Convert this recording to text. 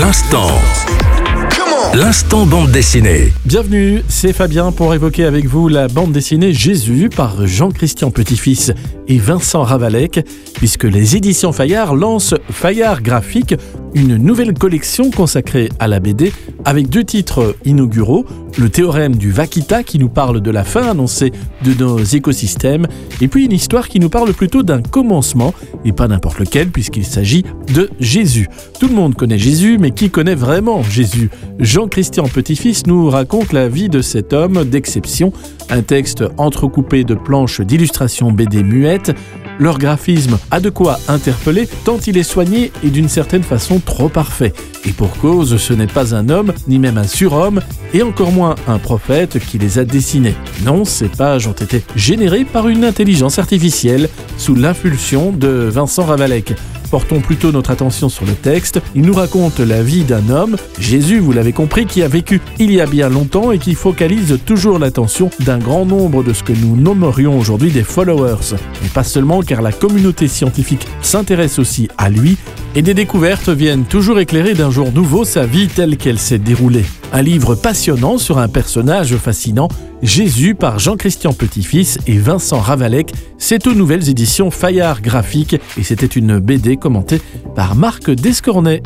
L'instant. L'instant bande dessinée. Bienvenue, c'est Fabien pour évoquer avec vous la bande dessinée Jésus par Jean-Christian Petit-Fils et Vincent Ravalec, puisque les éditions Fayard lancent Fayard Graphique, une nouvelle collection consacrée à la BD avec deux titres inauguraux, le théorème du Vakita qui nous parle de la fin annoncée de nos écosystèmes, et puis une histoire qui nous parle plutôt d'un commencement, et pas n'importe lequel puisqu'il s'agit de Jésus. Tout le monde connaît Jésus, mais qui connaît vraiment Jésus? Jean-Christian Petit-Fils nous raconte la vie de cet homme d'exception, un texte entrecoupé de planches d'illustrations BD muettes, leur graphisme a de quoi interpeller tant il est soigné et d'une certaine façon trop parfait. Et pour cause, ce n'est pas un homme, ni même un surhomme, et encore moins un prophète qui les a dessinés. Non, ces pages ont été générées par une intelligence artificielle sous l'impulsion de Vincent Ravalec portons plutôt notre attention sur le texte. Il nous raconte la vie d'un homme, Jésus, vous l'avez compris, qui a vécu il y a bien longtemps et qui focalise toujours l'attention d'un grand nombre de ce que nous nommerions aujourd'hui des followers. Mais pas seulement car la communauté scientifique s'intéresse aussi à lui et des découvertes viennent toujours éclairer d'un jour nouveau sa vie telle qu'elle s'est déroulée. Un livre passionnant sur un personnage fascinant, Jésus par Jean-Christian Petit-Fils et Vincent Ravalec. C'est aux nouvelles éditions Fayard Graphique et c'était une BD commentée par Marc Descornet.